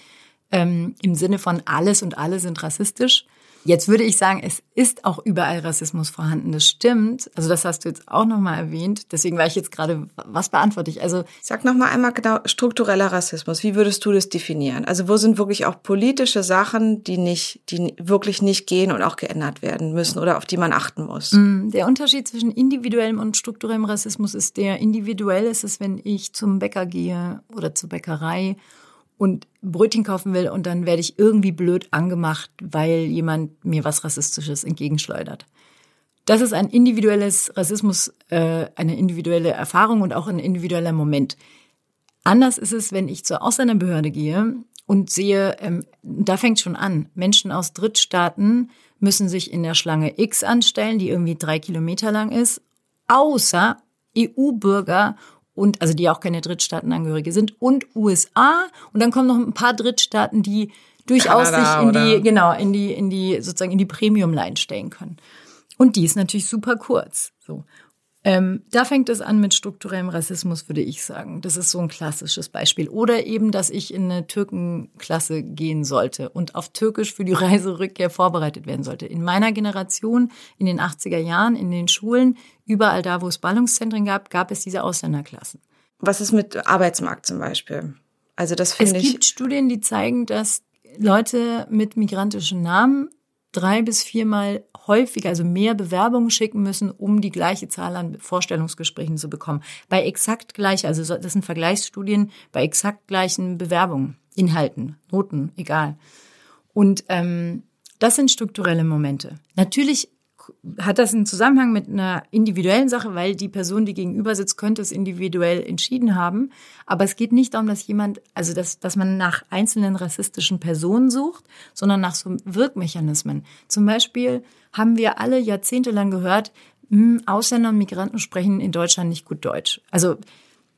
ähm, im Sinne von alles und alle sind rassistisch. Jetzt würde ich sagen, es ist auch überall Rassismus vorhanden. Das stimmt. Also das hast du jetzt auch nochmal erwähnt. Deswegen war ich jetzt gerade, was beantworte ich? Also
sag nochmal einmal genau struktureller Rassismus. Wie würdest du das definieren? Also wo sind wirklich auch politische Sachen, die nicht, die wirklich nicht gehen und auch geändert werden müssen oder auf die man achten muss?
Mm, der Unterschied zwischen individuellem und strukturellem Rassismus ist der individuell ist es, wenn ich zum Bäcker gehe oder zur Bäckerei und Brötchen kaufen will und dann werde ich irgendwie blöd angemacht, weil jemand mir was Rassistisches entgegenschleudert. Das ist ein individuelles Rassismus, äh, eine individuelle Erfahrung und auch ein individueller Moment. Anders ist es, wenn ich zur Ausländerbehörde gehe und sehe, ähm, da fängt schon an, Menschen aus Drittstaaten müssen sich in der Schlange X anstellen, die irgendwie drei Kilometer lang ist, außer EU-Bürger und also die auch keine Drittstaatenangehörige sind und USA und dann kommen noch ein paar Drittstaaten, die durchaus Kanada, sich in oder? die genau in die in die sozusagen in die Premium Line stellen können. Und die ist natürlich super kurz. So ähm, da fängt es an mit strukturellem Rassismus, würde ich sagen. Das ist so ein klassisches Beispiel. Oder eben, dass ich in eine Türkenklasse gehen sollte und auf Türkisch für die Reiserückkehr vorbereitet werden sollte. In meiner Generation, in den 80er Jahren, in den Schulen, überall da, wo es Ballungszentren gab, gab es diese Ausländerklassen.
Was ist mit Arbeitsmarkt zum Beispiel? Also das finde
ich. Es gibt Studien, die zeigen, dass Leute mit migrantischen Namen drei bis viermal häufiger, also mehr Bewerbungen schicken müssen, um die gleiche Zahl an Vorstellungsgesprächen zu bekommen. Bei exakt gleich, also das sind Vergleichsstudien bei exakt gleichen Bewerbungen, Inhalten, Noten, egal. Und ähm, das sind strukturelle Momente. Natürlich hat das einen Zusammenhang mit einer individuellen Sache, weil die Person, die gegenüber sitzt, könnte es individuell entschieden haben. Aber es geht nicht darum, dass jemand, also dass, dass man nach einzelnen rassistischen Personen sucht, sondern nach so Wirkmechanismen. Zum Beispiel haben wir alle jahrzehntelang gehört, hm, Ausländer und Migranten sprechen in Deutschland nicht gut Deutsch. Also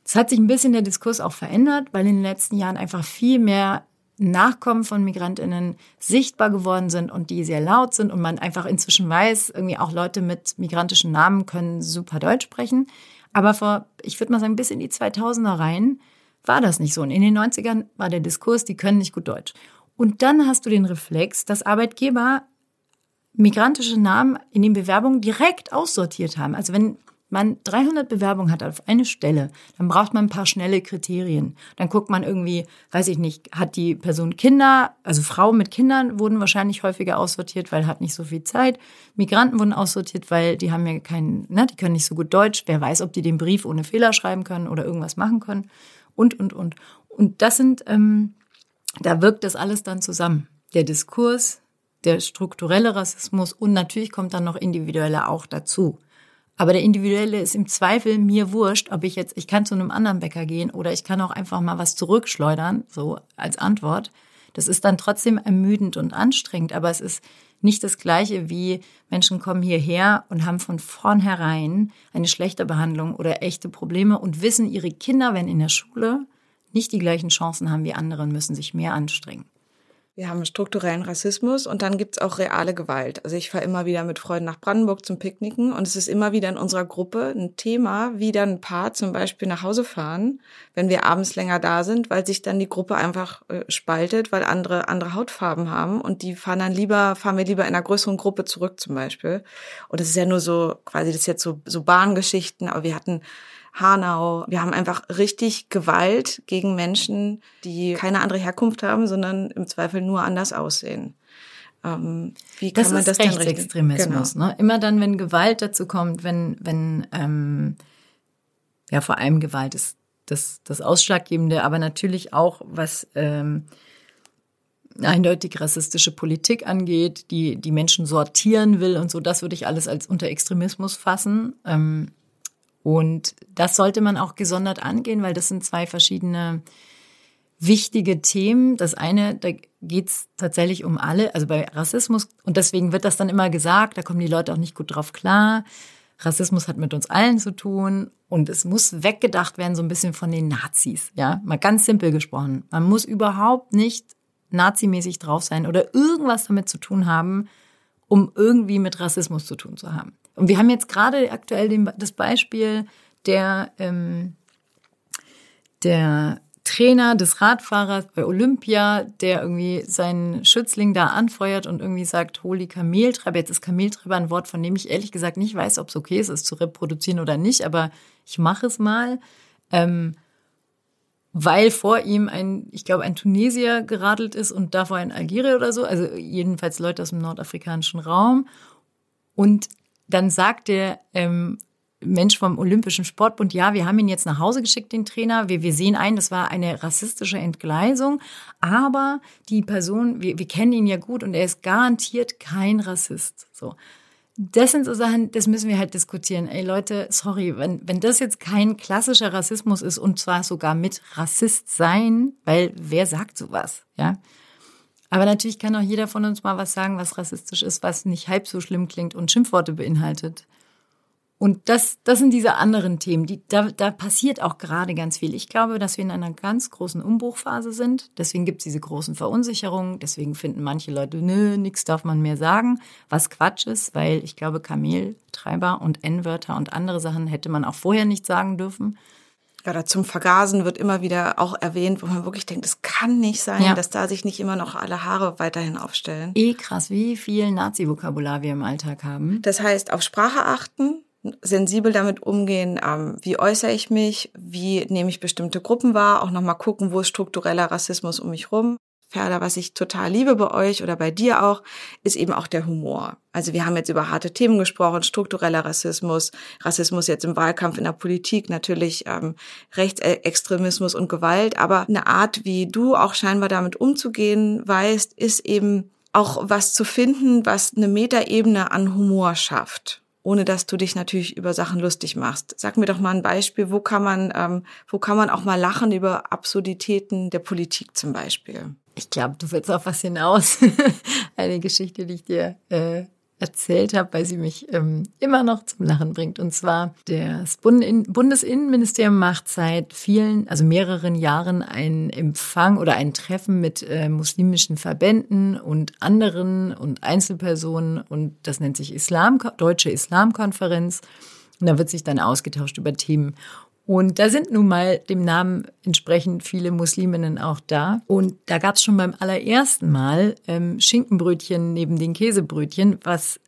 es hat sich ein bisschen der Diskurs auch verändert, weil in den letzten Jahren einfach viel mehr Nachkommen von Migrantinnen sichtbar geworden sind und die sehr laut sind und man einfach inzwischen weiß, irgendwie auch Leute mit migrantischen Namen können super Deutsch sprechen. Aber vor, ich würde mal sagen, bis in die 2000er rein war das nicht so. Und in den 90ern war der Diskurs, die können nicht gut Deutsch. Und dann hast du den Reflex, dass Arbeitgeber migrantische Namen in den Bewerbungen direkt aussortiert haben. Also wenn man 300 Bewerbungen hat auf eine Stelle, dann braucht man ein paar schnelle Kriterien. Dann guckt man irgendwie, weiß ich nicht, hat die Person Kinder, also Frauen mit Kindern wurden wahrscheinlich häufiger aussortiert, weil hat nicht so viel Zeit. Migranten wurden aussortiert, weil die haben ja keinen, ne, die können nicht so gut Deutsch. Wer weiß, ob die den Brief ohne Fehler schreiben können oder irgendwas machen können. Und, und, und. Und das sind, ähm, da wirkt das alles dann zusammen. Der Diskurs, der strukturelle Rassismus und natürlich kommt dann noch individuelle auch dazu. Aber der individuelle ist im Zweifel mir wurscht, ob ich jetzt, ich kann zu einem anderen Bäcker gehen oder ich kann auch einfach mal was zurückschleudern, so als Antwort. Das ist dann trotzdem ermüdend und anstrengend, aber es ist nicht das Gleiche wie Menschen kommen hierher und haben von vornherein eine schlechte Behandlung oder echte Probleme und wissen, ihre Kinder, wenn in der Schule nicht die gleichen Chancen haben wie andere, müssen sich mehr anstrengen.
Wir haben strukturellen Rassismus und dann gibt's auch reale Gewalt. Also ich fahre immer wieder mit Freunden nach Brandenburg zum Picknicken und es ist immer wieder in unserer Gruppe ein Thema, wie dann ein Paar zum Beispiel nach Hause fahren, wenn wir abends länger da sind, weil sich dann die Gruppe einfach äh, spaltet, weil andere andere Hautfarben haben und die fahren dann lieber, fahren wir lieber in einer größeren Gruppe zurück zum Beispiel. Und das ist ja nur so, quasi das ist jetzt so, so Bahngeschichten, aber wir hatten Hanau. Wir haben einfach richtig Gewalt gegen Menschen, die keine andere Herkunft haben, sondern im Zweifel nur anders aussehen.
Ähm, wie kann das man das ist dann Rechtsextremismus. Genau. Ne? Immer dann, wenn Gewalt dazu kommt, wenn wenn ähm, ja vor allem Gewalt ist das das Ausschlaggebende, aber natürlich auch was ähm, eindeutig rassistische Politik angeht, die die Menschen sortieren will und so, das würde ich alles als unter Extremismus fassen. Ähm, und das sollte man auch gesondert angehen, weil das sind zwei verschiedene wichtige Themen. Das eine, da geht es tatsächlich um alle, also bei Rassismus, und deswegen wird das dann immer gesagt, da kommen die Leute auch nicht gut drauf klar. Rassismus hat mit uns allen zu tun und es muss weggedacht werden so ein bisschen von den Nazis, ja, mal ganz simpel gesprochen. Man muss überhaupt nicht nazimäßig drauf sein oder irgendwas damit zu tun haben, um irgendwie mit Rassismus zu tun zu haben. Und wir haben jetzt gerade aktuell den, das Beispiel der, ähm, der Trainer des Radfahrers bei Olympia, der irgendwie seinen Schützling da anfeuert und irgendwie sagt, hol die Kameltreiber. Jetzt ist Kameltreiber ein Wort, von dem ich ehrlich gesagt nicht weiß, ob es okay ist, es zu reproduzieren oder nicht, aber ich mache es mal. Ähm, weil vor ihm ein, ich glaube, ein Tunesier geradelt ist und davor ein Algerier oder so, also jedenfalls Leute aus dem nordafrikanischen Raum. Und dann sagt der ähm, Mensch vom Olympischen Sportbund, ja, wir haben ihn jetzt nach Hause geschickt, den Trainer. Wir, wir sehen ein, das war eine rassistische Entgleisung. Aber die Person, wir, wir kennen ihn ja gut und er ist garantiert kein Rassist. So. Das sind so Sachen, das müssen wir halt diskutieren. Ey Leute, sorry, wenn, wenn das jetzt kein klassischer Rassismus ist und zwar sogar mit Rassist sein, weil wer sagt sowas, ja? Aber natürlich kann auch jeder von uns mal was sagen, was rassistisch ist, was nicht halb so schlimm klingt und Schimpfworte beinhaltet. Und das, das sind diese anderen Themen, die, da, da passiert auch gerade ganz viel. Ich glaube, dass wir in einer ganz großen Umbruchphase sind. Deswegen gibt es diese großen Verunsicherungen. Deswegen finden manche Leute, nö, nichts darf man mehr sagen, was Quatsch ist, weil ich glaube, Kameltreiber und N-Wörter und andere Sachen hätte man auch vorher nicht sagen dürfen.
Oder zum Vergasen wird immer wieder auch erwähnt, wo man wirklich denkt, es kann nicht sein, ja. dass da sich nicht immer noch alle Haare weiterhin aufstellen.
Eh krass, wie viel Nazi-Vokabular wir im Alltag haben.
Das heißt, auf Sprache achten, sensibel damit umgehen, ähm, wie äußere ich mich, wie nehme ich bestimmte Gruppen wahr, auch nochmal gucken, wo ist struktureller Rassismus um mich rum. Ferda, was ich total liebe bei euch oder bei dir auch, ist eben auch der Humor. Also wir haben jetzt über harte Themen gesprochen, struktureller Rassismus, Rassismus jetzt im Wahlkampf, in der Politik, natürlich ähm, Rechtsextremismus und Gewalt, aber eine Art, wie du auch scheinbar damit umzugehen weißt, ist eben auch was zu finden, was eine Metaebene an Humor schafft ohne dass du dich natürlich über Sachen lustig machst. Sag mir doch mal ein Beispiel, wo kann man, ähm, wo kann man auch mal lachen über Absurditäten der Politik zum Beispiel?
Ich glaube, du willst auf was hinaus. Eine Geschichte, die ich dir äh, erzählt habe, weil sie mich ähm, immer noch zum Lachen bringt. Und zwar, das Bundesinnenministerium macht seit vielen, also mehreren Jahren einen Empfang oder ein Treffen mit äh, muslimischen Verbänden und anderen und Einzelpersonen und das nennt sich Islam, Deutsche Islamkonferenz. Und da wird sich dann ausgetauscht über Themen. Und da sind nun mal dem Namen entsprechend viele Musliminnen auch da. Und da gab es schon beim allerersten Mal ähm, Schinkenbrötchen neben den Käsebrötchen, was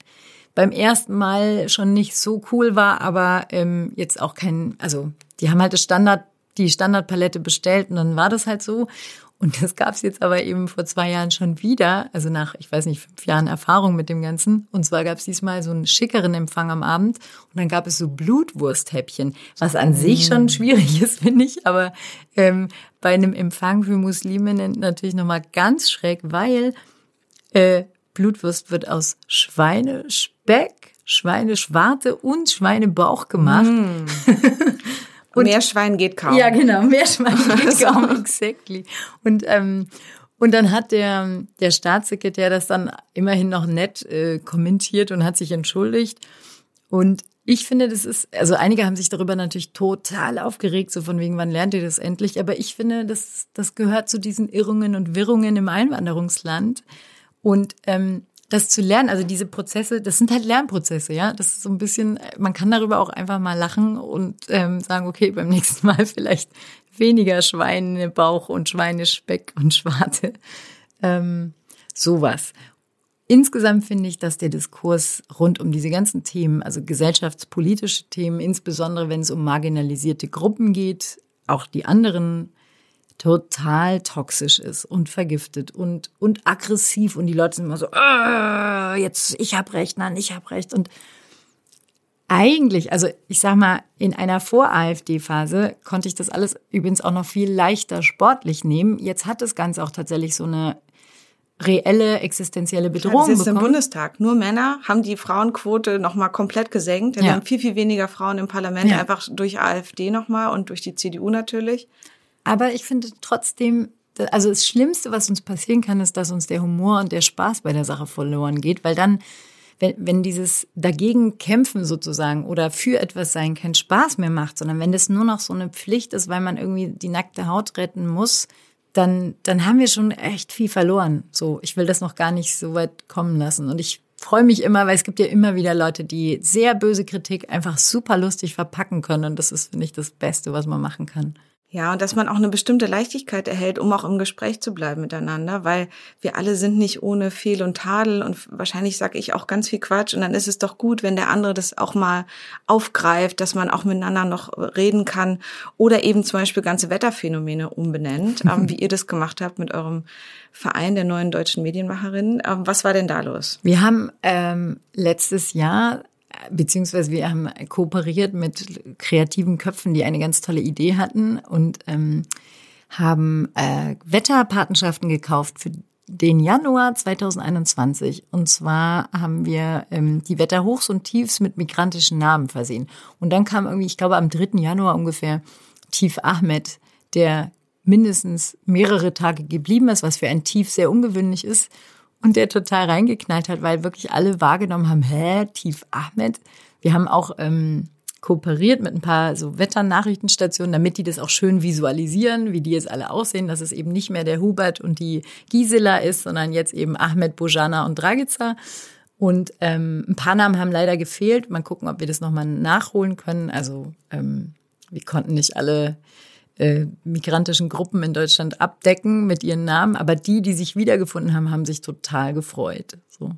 beim ersten Mal schon nicht so cool war, aber ähm, jetzt auch kein, also die haben halt das Standard, die Standardpalette bestellt und dann war das halt so. Und das gab es jetzt aber eben vor zwei Jahren schon wieder, also nach, ich weiß nicht, fünf Jahren Erfahrung mit dem Ganzen. Und zwar gab es diesmal so einen schickeren Empfang am Abend und dann gab es so Blutwursthäppchen, was an sich schon mm. schwierig ist, finde ich, aber ähm, bei einem Empfang für Musliminnen natürlich nochmal ganz schräg, weil äh, Blutwurst wird aus Schweinespeck, Schweineschwarte und Schweinebauch gemacht. Mm.
Und, Meerschwein geht kaum.
Ja, genau, Meerschwein geht kaum, exactly. Und, ähm, und dann hat der, der Staatssekretär das dann immerhin noch nett äh, kommentiert und hat sich entschuldigt. Und ich finde, das ist, also einige haben sich darüber natürlich total aufgeregt, so von wegen, wann lernt ihr das endlich? Aber ich finde, das, das gehört zu diesen Irrungen und Wirrungen im Einwanderungsland. Und ähm, das zu lernen, also diese Prozesse, das sind halt Lernprozesse, ja. Das ist so ein bisschen, man kann darüber auch einfach mal lachen und ähm, sagen, okay, beim nächsten Mal vielleicht weniger Schweinebauch und Schweinespeck und Schwarte. Ähm, sowas. Insgesamt finde ich, dass der Diskurs rund um diese ganzen Themen, also gesellschaftspolitische Themen, insbesondere wenn es um marginalisierte Gruppen geht, auch die anderen total toxisch ist und vergiftet und, und aggressiv und die Leute sind immer so, äh, jetzt ich hab recht, nein, ich hab recht und eigentlich, also ich sag mal, in einer Vor-AfD-Phase konnte ich das alles übrigens auch noch viel leichter sportlich nehmen. Jetzt hat das Ganze auch tatsächlich so eine reelle existenzielle Bedrohung
das ist bekommen. im Bundestag. Nur Männer haben die Frauenquote nochmal komplett gesenkt. Wir ja. haben viel, viel weniger Frauen im Parlament, ja. einfach durch AfD nochmal und durch die CDU natürlich.
Aber ich finde trotzdem, also das Schlimmste, was uns passieren kann, ist, dass uns der Humor und der Spaß bei der Sache verloren geht, weil dann, wenn, wenn dieses dagegen kämpfen sozusagen oder für etwas sein keinen Spaß mehr macht, sondern wenn das nur noch so eine Pflicht ist, weil man irgendwie die nackte Haut retten muss, dann, dann haben wir schon echt viel verloren. So, ich will das noch gar nicht so weit kommen lassen. Und ich freue mich immer, weil es gibt ja immer wieder Leute, die sehr böse Kritik einfach super lustig verpacken können. Und das ist, finde ich, das Beste, was man machen kann.
Ja, und dass man auch eine bestimmte Leichtigkeit erhält, um auch im Gespräch zu bleiben miteinander, weil wir alle sind nicht ohne Fehl und Tadel und wahrscheinlich sage ich auch ganz viel Quatsch und dann ist es doch gut, wenn der andere das auch mal aufgreift, dass man auch miteinander noch reden kann oder eben zum Beispiel ganze Wetterphänomene umbenennt, ähm, wie ihr das gemacht habt mit eurem Verein der neuen deutschen Medienmacherinnen. Ähm, was war denn da los?
Wir haben ähm, letztes Jahr beziehungsweise wir haben kooperiert mit kreativen Köpfen, die eine ganz tolle Idee hatten und ähm, haben äh, Wetterpatenschaften gekauft für den Januar 2021. Und zwar haben wir ähm, die Wetterhochs und Tiefs mit migrantischen Namen versehen. Und dann kam irgendwie, ich glaube, am 3. Januar ungefähr Tief Ahmed, der mindestens mehrere Tage geblieben ist, was für ein Tief sehr ungewöhnlich ist und der total reingeknallt hat, weil wirklich alle wahrgenommen haben, hä, Tief Ahmed. Wir haben auch ähm, kooperiert mit ein paar so Wetternachrichtenstationen, damit die das auch schön visualisieren, wie die jetzt alle aussehen, dass es eben nicht mehr der Hubert und die Gisela ist, sondern jetzt eben Ahmed, Bojana und Dragica. Und ähm, ein paar Namen haben leider gefehlt. Mal gucken, ob wir das nochmal nachholen können. Also ähm, wir konnten nicht alle äh, migrantischen Gruppen in Deutschland abdecken mit ihren Namen, aber die, die sich wiedergefunden haben, haben sich total gefreut. So.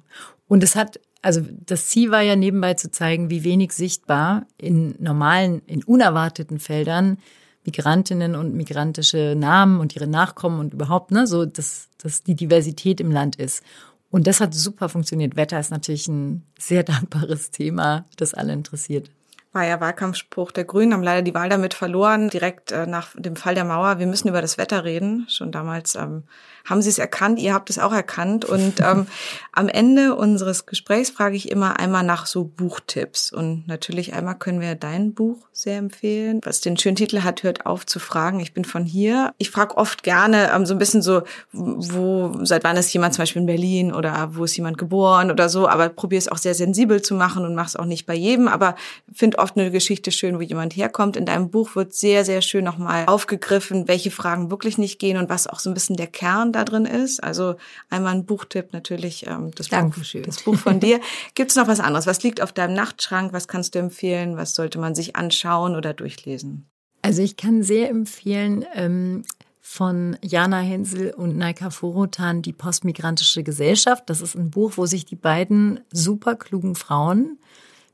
Und es hat, also das Ziel war ja nebenbei zu zeigen, wie wenig sichtbar in normalen, in unerwarteten Feldern Migrantinnen und migrantische Namen und ihre Nachkommen und überhaupt, ne, so, dass, dass die Diversität im Land ist. Und das hat super funktioniert. Wetter ist natürlich ein sehr dankbares Thema, das alle interessiert
war ja Wahlkampfspruch der Grünen, haben leider die Wahl damit verloren, direkt äh, nach dem Fall der Mauer. Wir müssen über das Wetter reden. Schon damals ähm, haben Sie es erkannt, ihr habt es auch erkannt. Und ähm, am Ende unseres Gesprächs frage ich immer einmal nach so Buchtipps. Und natürlich einmal können wir dein Buch sehr empfehlen, was den schönen Titel hat, hört auf zu fragen. Ich bin von hier. Ich frage oft gerne ähm, so ein bisschen so, wo, seit wann ist jemand zum Beispiel in Berlin oder wo ist jemand geboren oder so, aber probiere es auch sehr sensibel zu machen und mache es auch nicht bei jedem, aber finde oft eine Geschichte schön, wo jemand herkommt. In deinem Buch wird sehr, sehr schön nochmal aufgegriffen, welche Fragen wirklich nicht gehen und was auch so ein bisschen der Kern da drin ist. Also einmal ein Buchtipp natürlich, ähm, das, Buch, das Buch von dir. Gibt es noch was anderes? Was liegt auf deinem Nachtschrank? Was kannst du empfehlen? Was sollte man sich anschauen? schauen oder durchlesen?
Also ich kann sehr empfehlen ähm, von Jana Hensel und Naika Forotan Die postmigrantische Gesellschaft. Das ist ein Buch, wo sich die beiden super klugen Frauen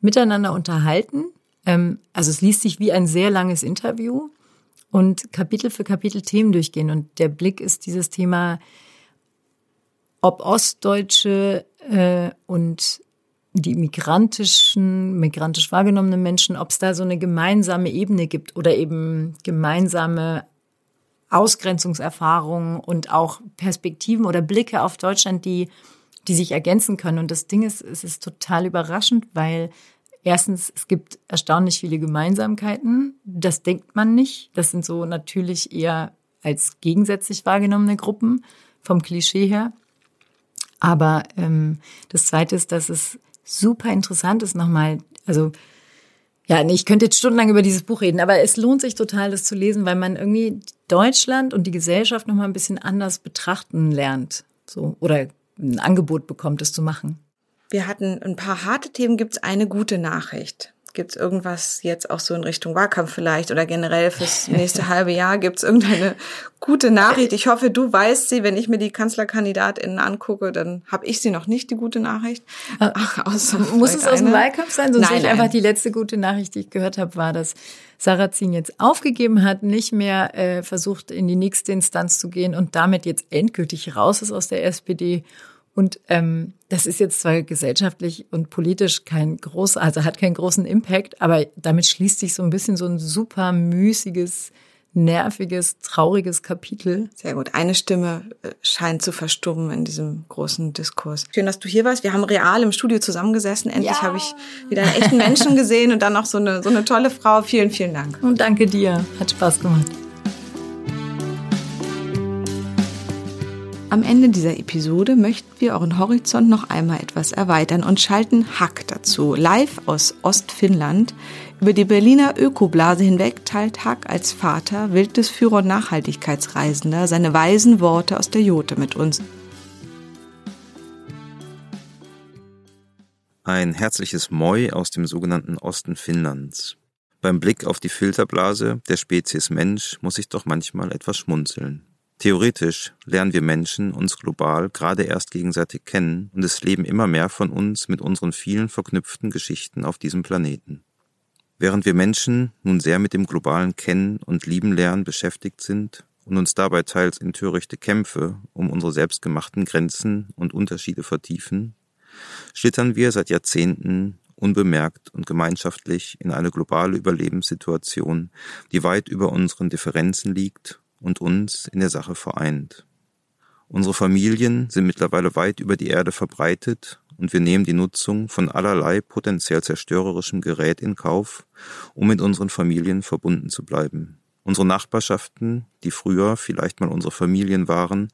miteinander unterhalten. Ähm, also es liest sich wie ein sehr langes Interview und Kapitel für Kapitel Themen durchgehen. Und der Blick ist dieses Thema, ob Ostdeutsche äh, und die migrantischen, migrantisch wahrgenommenen Menschen, ob es da so eine gemeinsame Ebene gibt oder eben gemeinsame Ausgrenzungserfahrungen und auch Perspektiven oder Blicke auf Deutschland, die, die sich ergänzen können. Und das Ding ist, es ist total überraschend, weil erstens, es gibt erstaunlich viele Gemeinsamkeiten. Das denkt man nicht. Das sind so natürlich eher als gegensätzlich wahrgenommene Gruppen vom Klischee her. Aber ähm, das Zweite ist, dass es super interessant ist nochmal, also ja, ich könnte jetzt stundenlang über dieses Buch reden, aber es lohnt sich total, das zu lesen, weil man irgendwie Deutschland und die Gesellschaft nochmal ein bisschen anders betrachten lernt. So, oder ein Angebot bekommt, es zu machen.
Wir hatten ein paar harte Themen, gibt es eine gute Nachricht. Gibt es irgendwas jetzt auch so in Richtung Wahlkampf vielleicht oder generell fürs nächste halbe Jahr? Gibt es irgendeine gute Nachricht? Ich hoffe, du weißt sie. Wenn ich mir die KanzlerkandidatInnen angucke, dann habe ich sie noch nicht, die gute Nachricht.
Äh, Ach, außer Muss es aus dem Wahlkampf sein? Sonst nein, nein. einfach die letzte gute Nachricht, die ich gehört habe, war, dass Sarrazin jetzt aufgegeben hat, nicht mehr äh, versucht, in die nächste Instanz zu gehen und damit jetzt endgültig raus ist aus der SPD und ähm, das ist jetzt zwar gesellschaftlich und politisch kein großer, also hat keinen großen Impact, aber damit schließt sich so ein bisschen so ein super müßiges, nerviges, trauriges Kapitel.
Sehr gut. Eine Stimme äh, scheint zu verstummen in diesem großen Diskurs. Schön, dass du hier warst. Wir haben real im Studio zusammengesessen. Endlich ja. habe ich wieder einen echten Menschen gesehen und dann noch so eine, so eine tolle Frau. Vielen, vielen Dank.
Und danke dir. Hat Spaß gemacht.
Am Ende dieser Episode möchten wir euren Horizont noch einmal etwas erweitern und schalten Hack dazu. Live aus Ostfinnland. Über die Berliner Ökoblase hinweg teilt Hack als Vater, Wildnisführer und Nachhaltigkeitsreisender seine weisen Worte aus der Jote mit uns.
Ein herzliches Moi aus dem sogenannten Osten Finnlands. Beim Blick auf die Filterblase der Spezies Mensch muss ich doch manchmal etwas schmunzeln. Theoretisch lernen wir Menschen uns global gerade erst gegenseitig kennen und es leben immer mehr von uns mit unseren vielen verknüpften Geschichten auf diesem Planeten. Während wir Menschen nun sehr mit dem globalen Kennen und Lieben lernen beschäftigt sind und uns dabei teils in törichte Kämpfe um unsere selbstgemachten Grenzen und Unterschiede vertiefen, schlittern wir seit Jahrzehnten unbemerkt und gemeinschaftlich in eine globale Überlebenssituation, die weit über unseren Differenzen liegt und uns in der Sache vereint. Unsere Familien sind mittlerweile weit über die Erde verbreitet und wir nehmen die Nutzung von allerlei potenziell zerstörerischem Gerät in Kauf, um mit unseren Familien verbunden zu bleiben. Unsere Nachbarschaften, die früher vielleicht mal unsere Familien waren,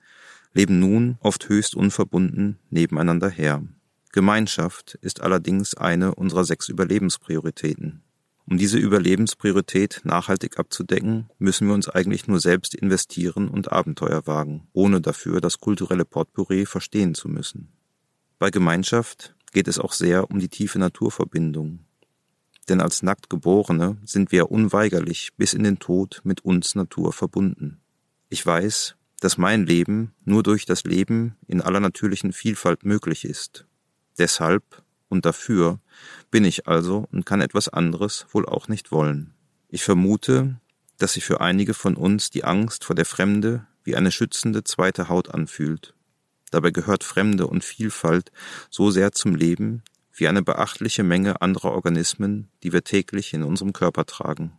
leben nun oft höchst unverbunden nebeneinander her. Gemeinschaft ist allerdings eine unserer sechs Überlebensprioritäten. Um diese Überlebenspriorität nachhaltig abzudecken, müssen wir uns eigentlich nur selbst investieren und Abenteuer wagen, ohne dafür das kulturelle Potpourri verstehen zu müssen. Bei Gemeinschaft geht es auch sehr um die tiefe Naturverbindung. Denn als nackt Geborene sind wir unweigerlich bis in den Tod mit uns Natur verbunden. Ich weiß, dass mein Leben nur durch das Leben in aller natürlichen Vielfalt möglich ist. Deshalb und dafür bin ich also und kann etwas anderes wohl auch nicht wollen. Ich vermute, dass sich für einige von uns die Angst vor der Fremde wie eine schützende zweite Haut anfühlt. Dabei gehört Fremde und Vielfalt so sehr zum Leben wie eine beachtliche Menge anderer Organismen, die wir täglich in unserem Körper tragen.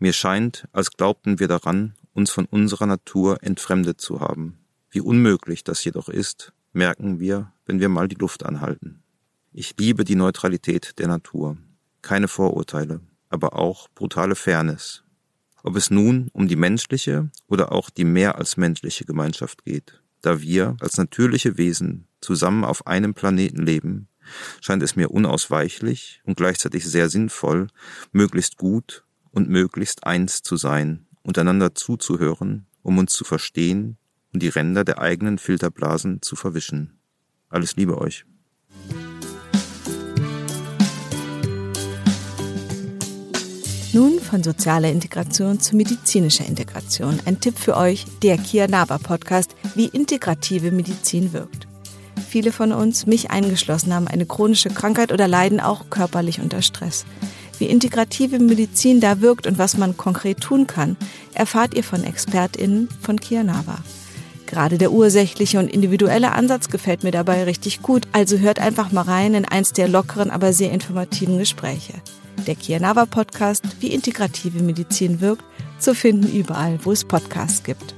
Mir scheint, als glaubten wir daran, uns von unserer Natur entfremdet zu haben. Wie unmöglich das jedoch ist, merken wir, wenn wir mal die Luft anhalten. Ich liebe die Neutralität der Natur. Keine Vorurteile, aber auch brutale Fairness. Ob es nun um die menschliche oder auch die mehr als menschliche Gemeinschaft geht. Da wir als natürliche Wesen zusammen auf einem Planeten leben, scheint es mir unausweichlich und gleichzeitig sehr sinnvoll, möglichst gut und möglichst eins zu sein, untereinander zuzuhören, um uns zu verstehen und die Ränder der eigenen Filterblasen zu verwischen. Alles Liebe euch.
Nun von sozialer Integration zu medizinischer Integration. Ein Tipp für euch, der Kia Nava Podcast, wie integrative Medizin wirkt. Viele von uns, mich eingeschlossen, haben eine chronische Krankheit oder leiden auch körperlich unter Stress. Wie integrative Medizin da wirkt und was man konkret tun kann, erfahrt ihr von ExpertInnen von Kia Nava. Gerade der ursächliche und individuelle Ansatz gefällt mir dabei richtig gut, also hört einfach mal rein in eins der lockeren, aber sehr informativen Gespräche der Kianava Podcast, wie integrative Medizin wirkt, zu finden überall, wo es Podcasts gibt.